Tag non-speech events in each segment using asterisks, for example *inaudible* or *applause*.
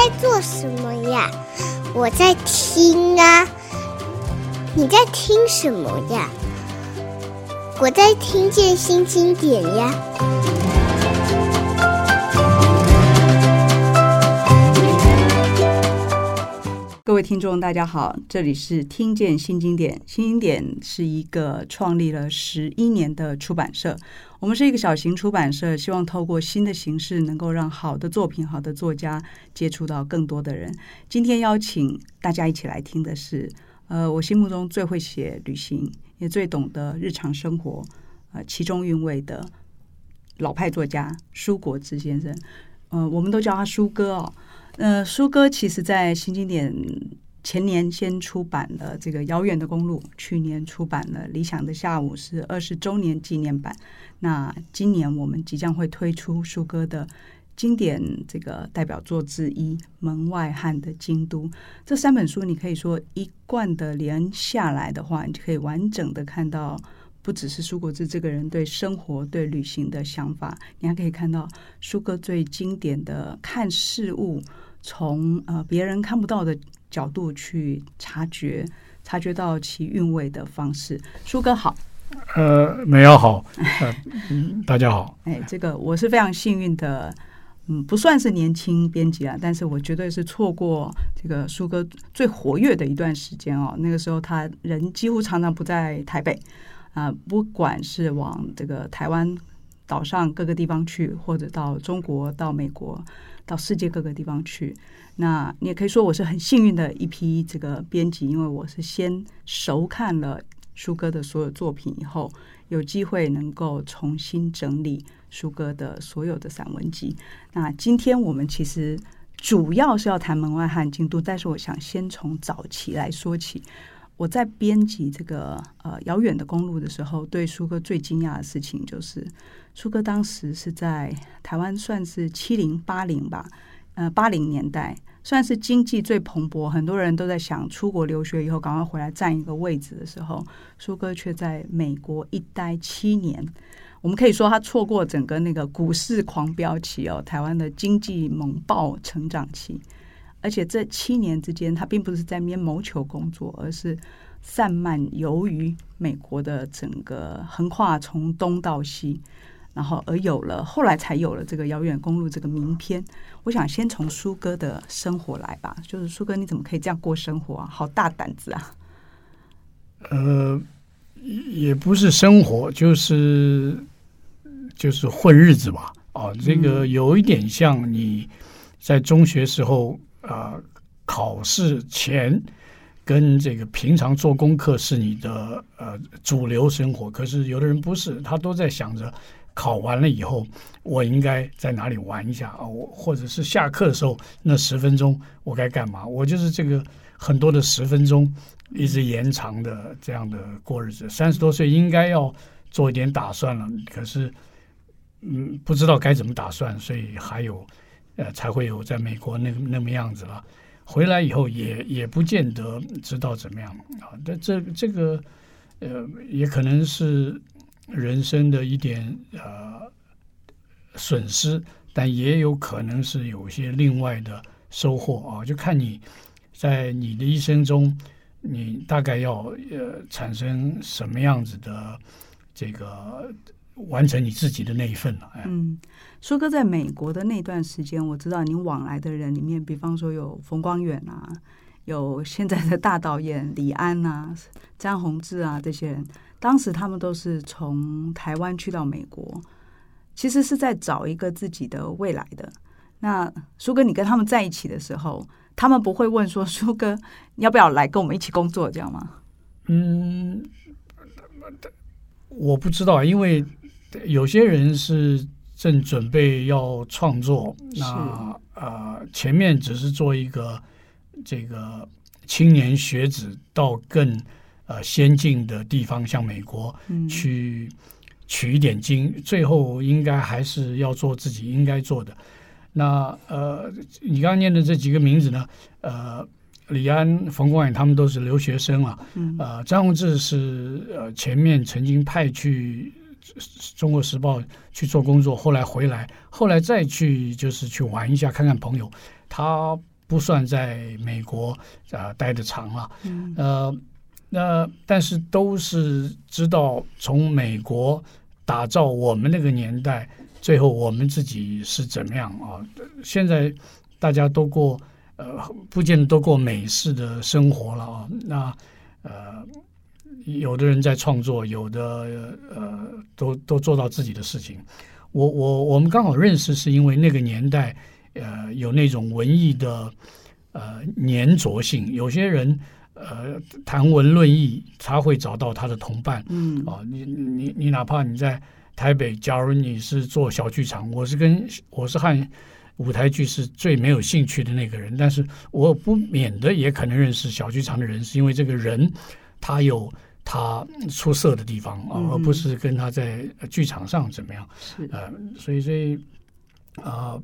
在做什么呀？我在听啊。你在听什么呀？我在听见新经典呀。各位听众，大家好，这里是听见新经典。新经典是一个创立了十一年的出版社。我们是一个小型出版社，希望透过新的形式，能够让好的作品、好的作家接触到更多的人。今天邀请大家一起来听的是，呃，我心目中最会写旅行，也最懂得日常生活，呃，其中韵味的老派作家舒国治先生。呃，我们都叫他舒哥哦。呃，舒哥其实，在新经典前年先出版了这个《遥远的公路》，去年出版了《理想的下午》，是二十周年纪念版。那今年我们即将会推出舒哥的经典这个代表作之一《门外汉的京都》。这三本书，你可以说一贯的连下来的话，你就可以完整的看到。不只是舒国治这个人对生活、对旅行的想法，你还可以看到舒哥最经典的看事物，从呃别人看不到的角度去察觉，察觉到其韵味的方式。舒哥好，呃，美瑶好，呃、大家好。哎，这个我是非常幸运的，嗯，不算是年轻编辑啊，但是我绝对是错过这个舒哥最活跃的一段时间哦。那个时候他人几乎常常不在台北。啊，不管是往这个台湾岛上各个地方去，或者到中国、到美国、到世界各个地方去，那你也可以说我是很幸运的一批这个编辑，因为我是先熟看了舒哥的所有作品以后，有机会能够重新整理舒哥的所有的散文集。那今天我们其实主要是要谈门外汉京都，但是我想先从早期来说起。我在编辑这个呃遥远的公路的时候，对舒哥最惊讶的事情就是，舒哥当时是在台湾算是七零八零吧，呃八零年代算是经济最蓬勃，很多人都在想出国留学以后赶快回来占一个位置的时候，舒哥却在美国一待七年。我们可以说他错过整个那个股市狂飙期哦，台湾的经济猛爆成长期。而且这七年之间，他并不是在那边谋求工作，而是散漫游于美国的整个横跨从东到西，然后而有了后来才有了这个遥远公路这个名篇。我想先从苏哥的生活来吧，就是苏哥你怎么可以这样过生活啊？好大胆子啊！呃，也不是生活，就是就是混日子吧。哦，这个有一点像你在中学时候。啊、呃，考试前跟这个平常做功课是你的呃主流生活，可是有的人不是，他都在想着考完了以后我应该在哪里玩一下啊，我或者是下课的时候那十分钟我该干嘛？我就是这个很多的十分钟一直延长的这样的过日子。三十多岁应该要做一点打算了，可是嗯不知道该怎么打算，所以还有。呃，才会有在美国那那么样子了。回来以后也也不见得知道怎么样啊。这这这个呃，也可能是人生的一点呃损失，但也有可能是有些另外的收获啊。就看你在你的一生中，你大概要呃产生什么样子的这个。完成你自己的那一份了。嗯，舒哥在美国的那段时间，我知道您往来的人里面，比方说有冯光远啊，有现在的大导演李安啊、张宏志啊这些人，当时他们都是从台湾去到美国，其实是在找一个自己的未来的。那舒哥，你跟他们在一起的时候，他们不会问说：“舒哥，你要不要来跟我们一起工作？”这样吗？嗯，我不知道，因为。有些人是正准备要创作，那呃，前面只是做一个这个青年学子到更呃先进的地方，像美国去取一点经，嗯、最后应该还是要做自己应该做的。那呃，你刚刚念的这几个名字呢？呃，李安、冯光远他们都是留学生啊。嗯、呃，张宏志是呃前面曾经派去。中国时报去做工作，后来回来，后来再去就是去玩一下，看看朋友。他不算在美国啊、呃、待的长了，嗯、呃，那但是都是知道从美国打造我们那个年代，最后我们自己是怎么样啊？现在大家都过呃，不见得都过美式的生活了啊。那呃，有的人在创作，有的呃，都都做到自己的事情。我我我们刚好认识，是因为那个年代。呃，有那种文艺的呃粘着性，有些人呃谈文论艺，他会找到他的同伴。嗯，哦，你你你哪怕你在台北，假如你是做小剧场，我是跟我是和舞台剧是最没有兴趣的那个人，但是我不免的也可能认识小剧场的人，是因为这个人他有他出色的地方啊，嗯、而不是跟他在剧场上怎么样。是呃，所以所以啊。呃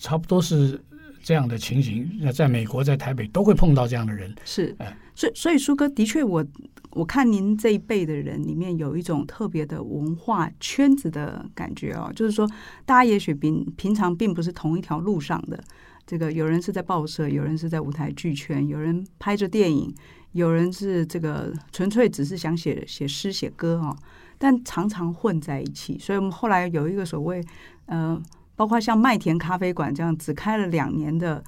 差不多是这样的情形。那在美国，在台北都会碰到这样的人。是，所以所以舒哥的确我，我我看您这一辈的人里面有一种特别的文化圈子的感觉哦，就是说，大家也许平平常并不是同一条路上的。这个有人是在报社，有人是在舞台剧圈，有人拍着电影，有人是这个纯粹只是想写写诗写歌哦，但常常混在一起。所以我们后来有一个所谓呃。包括像麦田咖啡馆这样只开了两年的，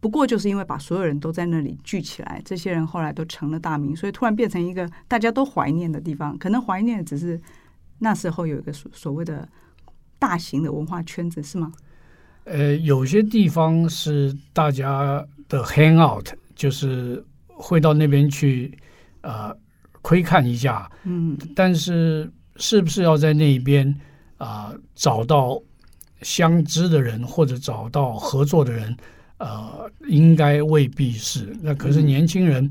不过就是因为把所有人都在那里聚起来，这些人后来都成了大名，所以突然变成一个大家都怀念的地方。可能怀念只是那时候有一个所所谓的大型的文化圈子，是吗？呃，有些地方是大家的 hang out，就是会到那边去啊、呃、窥看一下。嗯，但是是不是要在那边啊、呃、找到？相知的人或者找到合作的人，呃，应该未必是。那可是年轻人，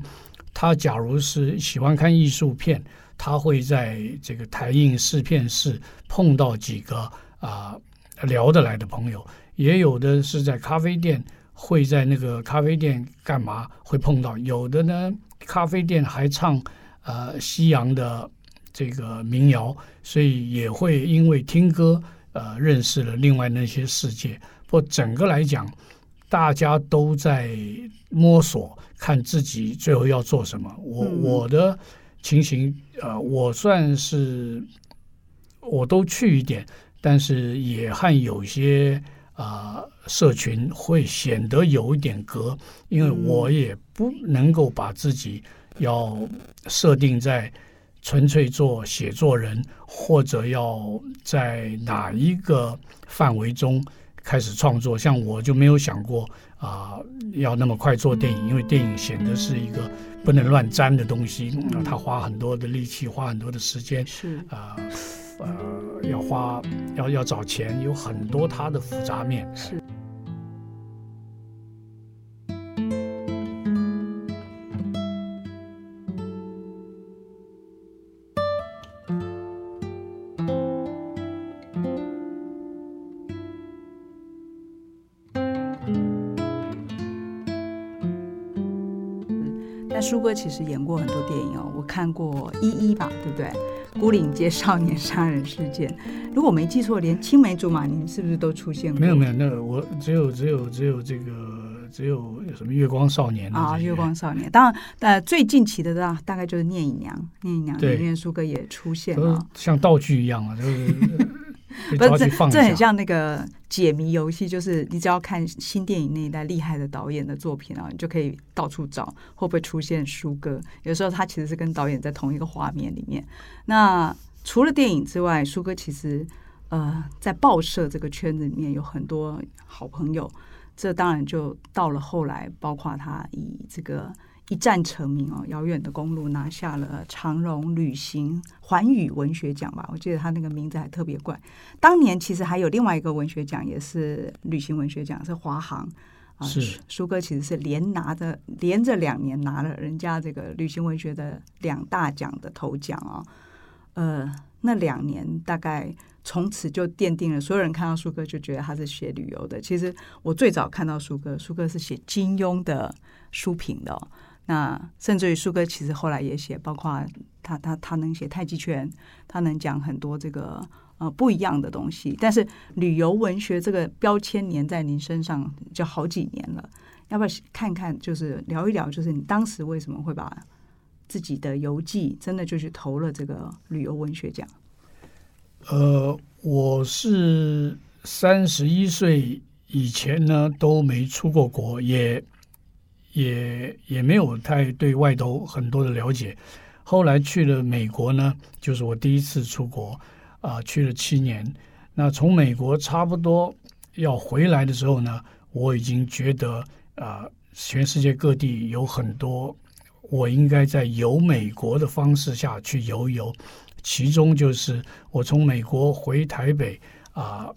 他假如是喜欢看艺术片，他会在这个台映试片室碰到几个啊、呃、聊得来的朋友，也有的是在咖啡店，会在那个咖啡店干嘛会碰到，有的呢，咖啡店还唱呃西洋的这个民谣，所以也会因为听歌。呃，认识了另外那些世界。不过整个来讲，大家都在摸索，看自己最后要做什么。我我的情形，呃，我算是我都去一点，但是也和有些啊、呃、社群会显得有一点隔，因为我也不能够把自己要设定在。纯粹做写作人，或者要在哪一个范围中开始创作？像我就没有想过啊、呃，要那么快做电影，因为电影显得是一个不能乱沾的东西，嗯、他花很多的力气，花很多的时间，是啊，呃，呃，要花要要找钱，有很多它的复杂面。是。舒哥其实演过很多电影哦，我看过《一一》吧，对不对？《牯岭街少年杀人事件》，如果我没记错，连青梅竹马您是不是都出现过？没有没有，那个我只有只有只有这个只有什么月光少年啊，月光少年。当然，呃，最近期的大大概就是《聂隐娘》，《聂隐娘》里面书哥也出现了，像道具一样啊，就是。不是这，这很像那个解谜游戏，就是你只要看新电影那一代厉害的导演的作品啊，你就可以到处找会不会出现舒哥。有时候他其实是跟导演在同一个画面里面。那除了电影之外，舒哥其实呃在报社这个圈子里面有很多好朋友。这当然就到了后来，包括他以这个。一战成名哦，遥远的公路拿下了长荣旅行环宇文学奖吧？我记得他那个名字还特别怪。当年其实还有另外一个文学奖，也是旅行文学奖，是华航啊。是苏哥其实是连拿着连着两年拿了人家这个旅行文学的两大奖的头奖哦。呃，那两年大概从此就奠定了所有人看到苏哥就觉得他是写旅游的。其实我最早看到苏哥，苏哥是写金庸的书评的哦。那甚至于书哥其实后来也写，包括他他他能写太极拳，他能讲很多这个呃不一样的东西。但是旅游文学这个标签粘在您身上就好几年了，要不要看看，就是聊一聊，就是你当时为什么会把自己的游记真的就去投了这个旅游文学奖？呃，我是三十一岁以前呢都没出过国，也也也没有太对外头很多的了解。后来去了美国呢，就是我第一次出国啊，去了七年。那从美国差不多要回来的时候呢，我已经觉得啊，全世界各地有很多我应该在游美国的方式下去游一游。其中就是我从美国回台北啊，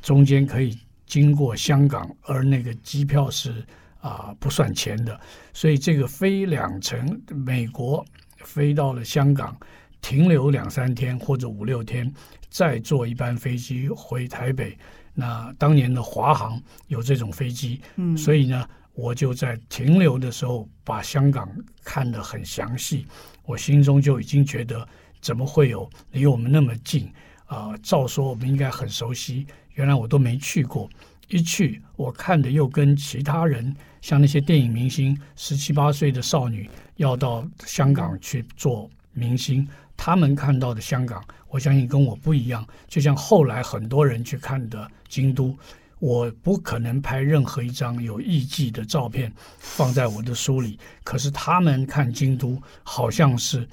中间可以经过香港，而那个机票是啊，呃，不算钱的，所以这个飞两程美国飞到了香港，停留两三天或者五六天。再坐一班飞机回台北，那当年的华航有这种飞机，嗯，所以呢，我就在停留的时候把香港看得很详细，我心中就已经觉得怎么会有离我们那么近啊？呃，照说我们应该很熟悉，原来我都没去过，一去我看的又跟其他人，像那些电影明星，十七八岁的少女要到香港去做明星。他们看到的香港，我相信跟我不一样。就像后来很多人去看的京都，我不可能拍任何一张有艺伎的照片放在我的书里。可是他们看京都，好像是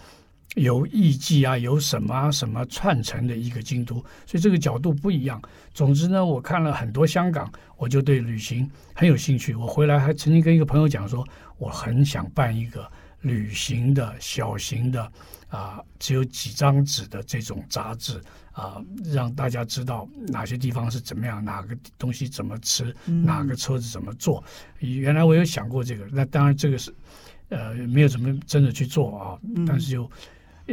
有艺伎啊，有什么啊什么串成的一个京都，所以这个角度不一样。总之呢，我看了很多香港，我就对旅行很有兴趣。我回来还曾经跟一个朋友讲说，我很想办一个旅行的小型的。啊，只有几张纸的这种杂志啊，让大家知道哪些地方是怎么样，哪个东西怎么吃，嗯、哪个车子怎么坐。原来我有想过这个，那当然这个是呃没有怎么真的去做啊。但是就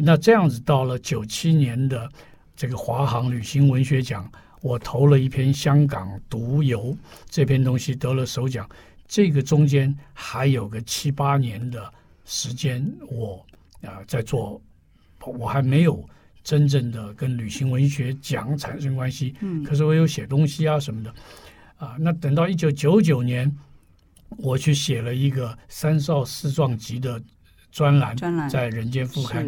那这样子，到了九七年的这个华航旅行文学奖，我投了一篇香港独游这篇东西得了首奖。这个中间还有个七八年的时间，我啊在做。我还没有真正的跟旅行文学奖产生关系，嗯，可是我有写东西啊什么的，啊，那等到一九九九年，我去写了一个三少四壮集的专栏，专栏在《人间副刊》，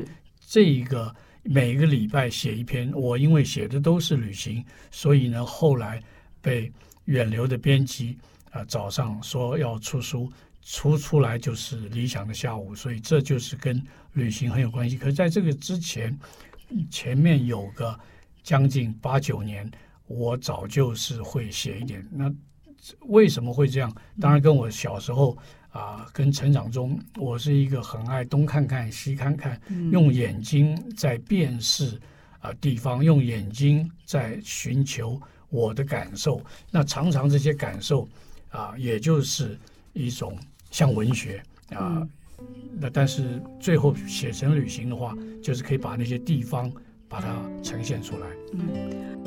这一个每个礼拜写一篇，我因为写的都是旅行，所以呢，后来被远流的编辑啊找上说要出书。出出来就是理想的下午，所以这就是跟旅行很有关系。可是在这个之前，前面有个将近八九年，我早就是会写一点。那为什么会这样？当然跟我小时候啊、呃，跟成长中，我是一个很爱东看看西看看，用眼睛在辨识啊、呃、地方，用眼睛在寻求我的感受。那常常这些感受啊、呃，也就是一种。像文学啊，那、呃、但是最后写成旅行的话，就是可以把那些地方把它呈现出来。嗯。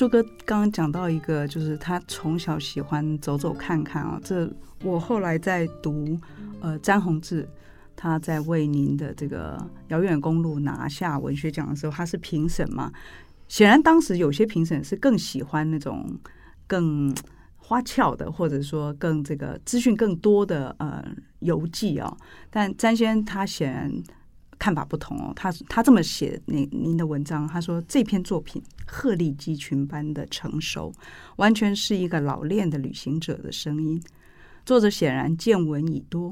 朱哥刚刚讲到一个，就是他从小喜欢走走看看啊。这我后来在读，呃，詹宏志他在为您的这个《遥远公路》拿下文学奖的时候，他是评审嘛。显然当时有些评审是更喜欢那种更花俏的，或者说更这个资讯更多的呃游记啊。但詹先他显然。看法不同哦，他他这么写您您的文章，他说这篇作品鹤立鸡群般的成熟，完全是一个老练的旅行者的声音。作者显然见闻已多，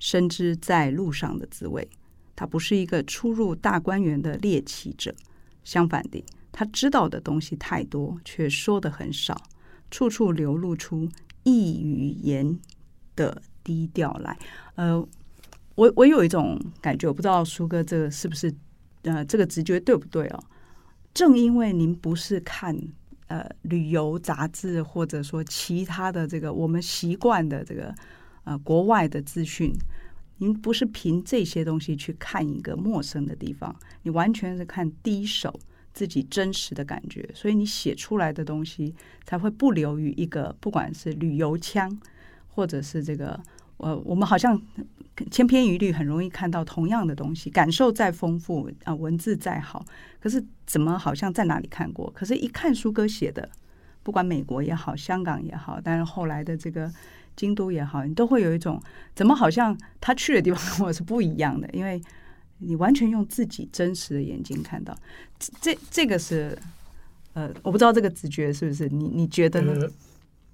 深知在路上的滋味。他不是一个初入大观园的猎奇者，相反的，他知道的东西太多，却说得很少，处处流露出异语言的低调来。呃。我我有一种感觉，我不知道书哥这个是不是呃这个直觉对不对哦？正因为您不是看呃旅游杂志，或者说其他的这个我们习惯的这个呃国外的资讯，您不是凭这些东西去看一个陌生的地方，你完全是看第一手自己真实的感觉，所以你写出来的东西才会不流于一个不管是旅游腔，或者是这个呃，我们好像千篇一律，很容易看到同样的东西，感受再丰富啊，文字再好，可是怎么好像在哪里看过？可是一看书哥写的，不管美国也好，香港也好，但是后来的这个京都也好，你都会有一种怎么好像他去的地方跟我是不一样的，因为。你完全用自己真实的眼睛看到，这这个是，呃，我不知道这个直觉是不是你你觉得呢？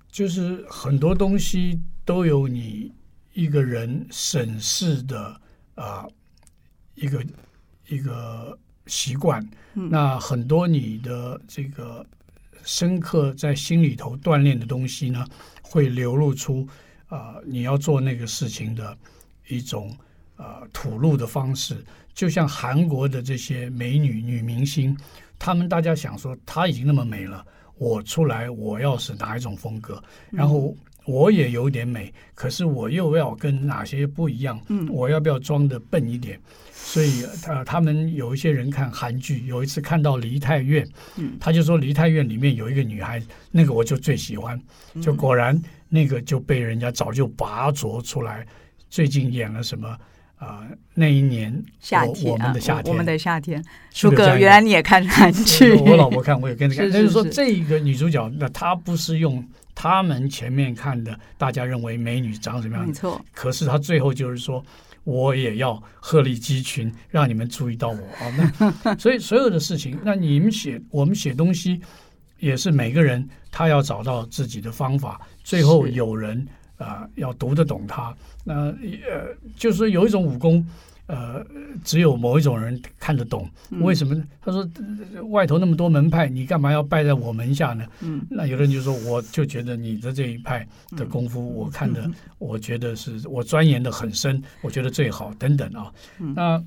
就是很多东西都有你一个人审视的啊，呃，一个一个习惯。嗯，那很多你的这个深刻在心里头锻炼的东西呢，会流露出啊，呃，你要做那个事情的一种。呃，吐露的方式，就像韩国的这些美女女明星，她们大家想说，她已经那么美了，我出来我要是哪一种风格，然后我也有点美，可是我又要跟哪些不一样？嗯，我要不要装的笨一点？所以，呃，他们有一些人看韩剧，有一次看到《梨泰院》，嗯，他就说《梨泰院》里面有一个女孩，那个我就最喜欢，就果然那个就被人家早就拔擢出来，最近演了什么？啊、呃，那一年夏天，我们的夏天，我们的夏天。舒哥，原来你也看韩剧？我老婆看，我也跟着看。*laughs* 就是说，这个女主角，那她不是用他们前面看的，大家认为美女长什么样？没错。可是他最后就是说，我也要鹤立鸡群，让你们注意到我啊。那 *laughs* 所以所有的事情，那你们写，我们写东西，也是每个人他要找到自己的方法，最后有人。啊、呃，要读得懂他。那呃，就是有一种武功，呃，只有某一种人看得懂。为什么呢？他说，外头那么多门派，你干嘛要拜在我门下呢？嗯，那有的人就说，我就觉得你的这一派的功夫，我看的，*laughs* 我觉得是我钻研的很深，我觉得最好等等啊。那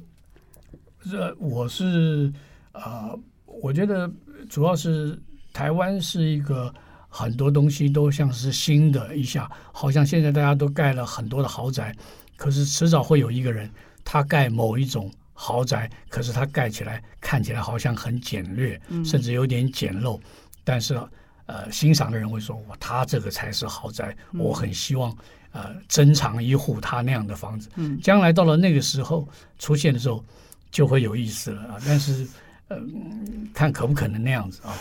这我是啊、呃，我觉得主要是台湾是一个。很多东西都像是新的一下，好像现在大家都盖了很多的豪宅，可是迟早会有一个人，他盖某一种豪宅，可是他盖起来看起来好像很简略，甚至有点简陋，但是呃，欣赏的人会说，哇，他这个才是豪宅，我很希望呃珍藏一户他那样的房子，将来到了那个时候出现的时候就会有意思了啊，但是呃，看可不可能那样子啊。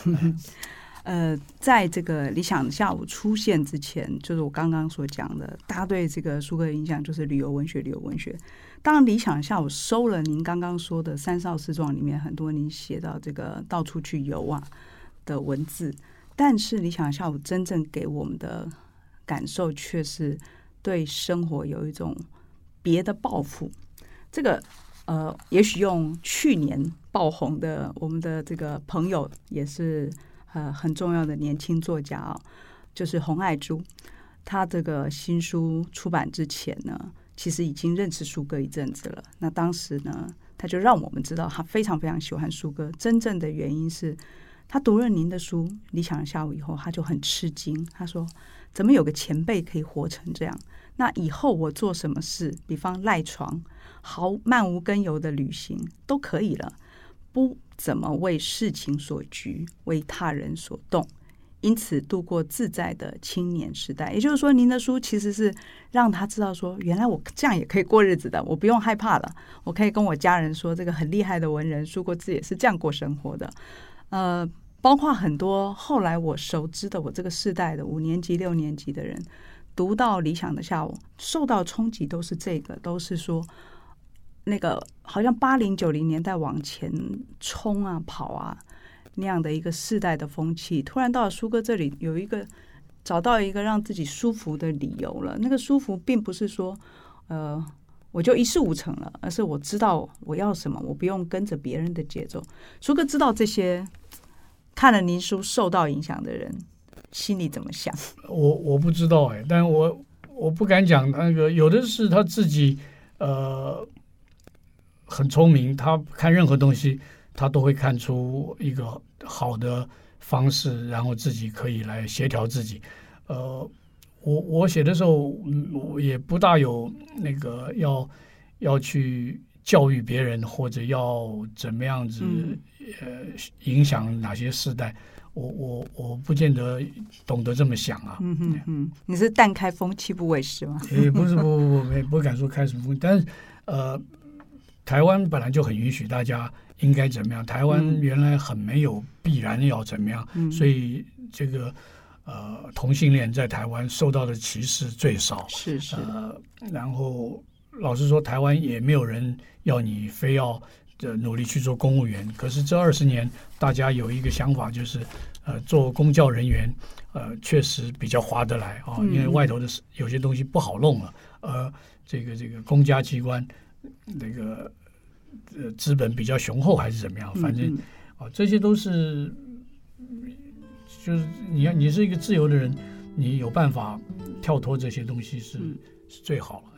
*laughs* 呃，在这个理想下午出现之前，就是我刚刚所讲的，大家对这个苏格的印象就是旅游文学，旅游文学。当然，理想下午收了您刚刚说的《三少四壮》里面很多您写到这个到处去游啊的文字，但是理想下午真正给我们的感受却是对生活有一种别的抱负。这个呃，也许用去年爆红的我们的这个朋友也是。呃，很重要的年轻作家啊，就是洪爱珠。他这个新书出版之前呢，其实已经认识舒哥一阵子了。那当时呢，他就让我们知道他非常非常喜欢舒哥。真正的原因是他读了您的书《理想下午》以后，他就很吃惊。他说：“怎么有个前辈可以活成这样？那以后我做什么事，比方赖床、毫漫无根由的旅行都可以了。”不怎么为事情所局，为他人所动，因此度过自在的青年时代。也就是说，您的书其实是让他知道说，原来我这样也可以过日子的，我不用害怕了，我可以跟我家人说，这个很厉害的文人舒国志也是这样过生活的。呃，包括很多后来我熟知的我这个世代的五年级、六年级的人，读到《理想的下午》，受到冲击都是这个，都是说。那个好像八零九零年代往前冲啊跑啊那样的一个世代的风气，突然到了书哥这里，有一个找到一个让自己舒服的理由了。那个舒服并不是说呃我就一事无成了，而是我知道我要什么，我不用跟着别人的节奏。书哥知道这些，看了您书受到影响的人心里怎么想？我我不知道哎，但我我不敢讲那个，有的是他自己呃。很聪明，他看任何东西，他都会看出一个好的方式，然后自己可以来协调自己。呃，我我写的时候，嗯，我也不大有那个要要去教育别人或者要怎么样子，嗯、呃，影响哪些世代，我我我不见得懂得这么想啊。嗯嗯嗯，你是淡开风气不为师吗？*laughs* 也不是，不不不，没不敢说开什么风，但是呃，台湾本来就很允许大家应该怎么样。台湾原来很没有必然要怎么样，嗯、所以这个呃同性恋在台湾受到的歧视最少。是是。呃，然后。老实说，台湾也没有人要你非要努力去做公务员。可是这二十年，大家有一个想法，就是呃，做公教人员，呃，确实比较划得来啊，因为外头的有些东西不好弄了。呃，这个这个公家机关那个呃资本比较雄厚，还是怎么样？反正啊，这些都是就是你要你是一个自由的人，你有办法跳脱这些东西是是最好了。